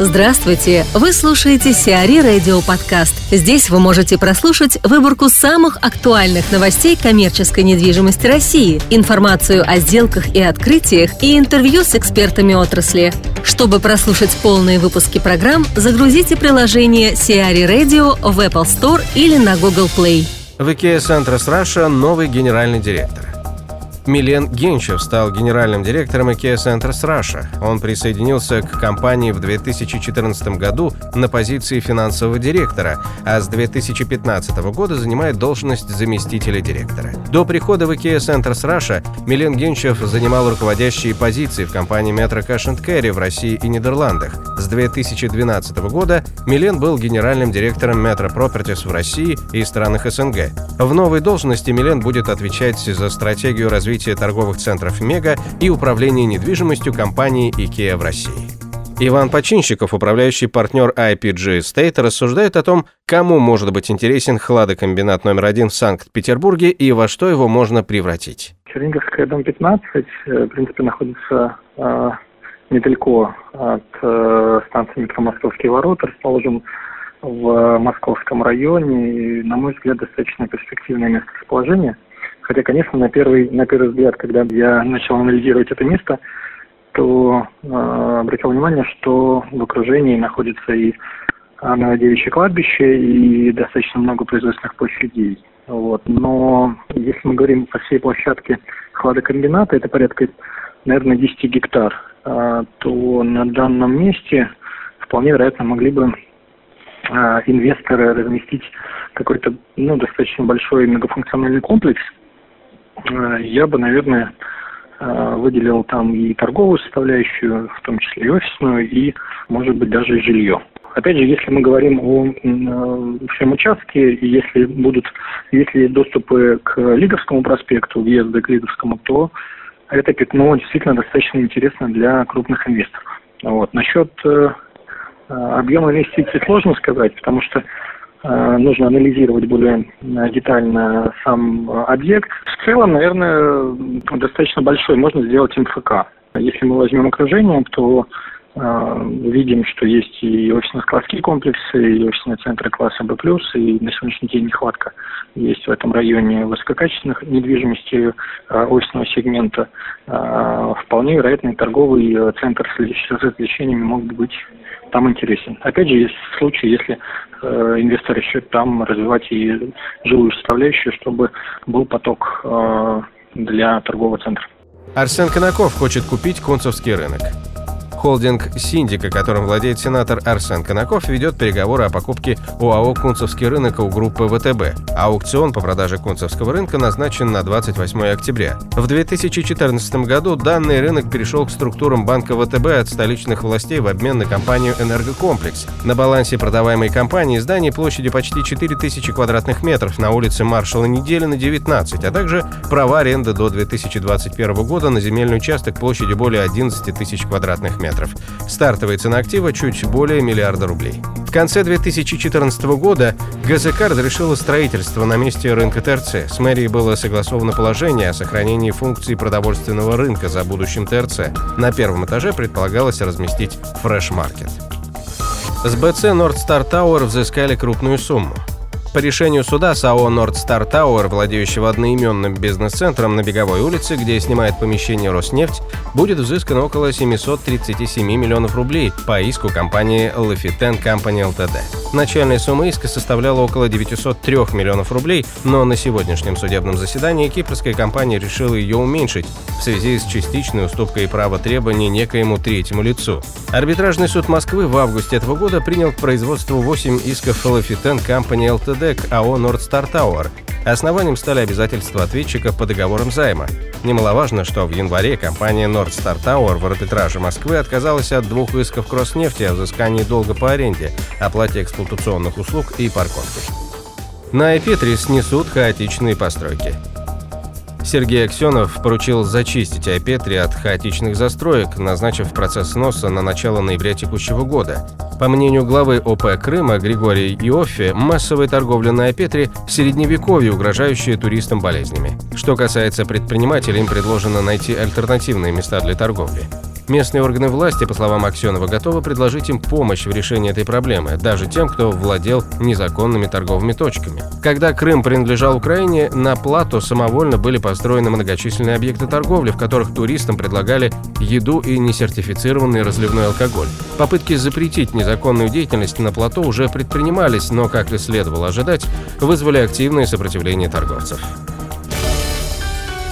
Здравствуйте! Вы слушаете Сиари Радио Подкаст. Здесь вы можете прослушать выборку самых актуальных новостей коммерческой недвижимости России, информацию о сделках и открытиях и интервью с экспертами отрасли. Чтобы прослушать полные выпуски программ, загрузите приложение Сиари Radio в Apple Store или на Google Play. В IKEA Centers Russia новый генеральный директор. Милен Генчев стал генеральным директором IKEA Centers Russia. Он присоединился к компании в 2014 году на позиции финансового директора, а с 2015 года занимает должность заместителя директора. До прихода в IKEA Centers Russia Милен Генчев занимал руководящие позиции в компании Metro Cash Carry в России и Нидерландах. С 2012 года Милен был генеральным директором Metro Properties в России и странах СНГ. В новой должности Милен будет отвечать за стратегию развития развития торговых центров «Мега» и управления недвижимостью компании IKEA в России. Иван Починщиков, управляющий партнер IPG Estate, рассуждает о том, кому может быть интересен хладокомбинат номер один в Санкт-Петербурге и во что его можно превратить. Черниговская, дом 15, э, в принципе, находится э, недалеко от э, станции метро «Московские ворота», расположен в московском районе и, на мой взгляд, достаточно перспективное место расположения – Хотя, конечно, на первый, на первый взгляд, когда я начал анализировать это место, то э, обратил внимание, что в окружении находится и Новодевичье кладбище, и достаточно много производственных площадей. Вот. Но если мы говорим по всей площадке хладокомбината, это порядка, наверное, 10 гектар, э, то на данном месте вполне вероятно могли бы э, инвесторы разместить какой-то ну, достаточно большой многофункциональный комплекс – Э, я бы, наверное, э, выделил там и торговую составляющую, в том числе и офисную, и, может быть, даже и жилье. Опять же, если мы говорим о э, всем участке, и если будут, если доступы к Лиговскому проспекту, въезды к Лиговскому, то это пятно действительно достаточно интересно для крупных инвесторов. Вот. Насчет э, объема инвестиций сложно сказать, потому что Э, нужно анализировать более э, детально сам э, объект. В целом, наверное, достаточно большой. Можно сделать МФК. Если мы возьмем окружение, то э, видим, что есть и офисно-складские комплексы, и офисные центры класса Б+, и на сегодняшний день нехватка есть в этом районе высококачественных недвижимости э, офисного сегмента. Э, вполне вероятно, торговый центр с развлечениями могут быть там интересен. Опять же, есть случаи, если э, инвестор решит там развивать и жилую составляющую, чтобы был поток э, для торгового центра. Арсен Конаков хочет купить Кунцевский рынок. Холдинг «Синдика», которым владеет сенатор Арсен Конаков, ведет переговоры о покупке ОАО «Кунцевский рынок» у группы ВТБ. Аукцион по продаже Кунцевского рынка назначен на 28 октября. В 2014 году данный рынок перешел к структурам банка ВТБ от столичных властей в обмен на компанию «Энергокомплекс». На балансе продаваемой компании здание площадью почти 4000 квадратных метров на улице Маршала Неделина 19, а также права аренды до 2021 года на земельный участок площадью более 11 тысяч квадратных метров метров. Стартовая цена актива чуть более миллиарда рублей. В конце 2014 года ГЗК разрешила строительство на месте рынка ТРЦ. С мэрией было согласовано положение о сохранении функций продовольственного рынка за будущим ТРЦ. На первом этаже предполагалось разместить фреш-маркет. С БЦ Nord Tower взыскали крупную сумму. По решению суда с АО «Нордстар Тауэр», владеющего одноименным бизнес-центром на Беговой улице, где снимает помещение «Роснефть», будет взыскано около 737 миллионов рублей по иску компании «Lafiten Company Ltd». Начальная сумма иска составляла около 903 миллионов рублей, но на сегодняшнем судебном заседании кипрская компания решила ее уменьшить в связи с частичной уступкой права требований некоему третьему лицу. Арбитражный суд Москвы в августе этого года принял к производству 8 исков «Lafiten Company Ltd» к АО «Нордстар Тауэр». Основанием стали обязательства ответчика по договорам займа. Немаловажно, что в январе компания Нордстар Тауэр в арбитраже Москвы отказалась от двух исков к Роснефти о взыскании долга по аренде, оплате эксплуатационных услуг и парковки. На Ай-Петри снесут хаотичные постройки. Сергей Аксенов поручил зачистить Ай-Петри от хаотичных застроек, назначив процесс сноса на начало ноября текущего года. По мнению главы ОП Крыма Григория Иоффе, массовая торговля на Айпетре – средневековье, угрожающее туристам болезнями. Что касается предпринимателей, им предложено найти альтернативные места для торговли. Местные органы власти, по словам Аксенова, готовы предложить им помощь в решении этой проблемы, даже тем, кто владел незаконными торговыми точками. Когда Крым принадлежал Украине, на плато самовольно были построены многочисленные объекты торговли, в которых туристам предлагали еду и несертифицированный разливной алкоголь. Попытки запретить незаконную деятельность на плато уже предпринимались, но, как и следовало ожидать, вызвали активное сопротивление торговцев.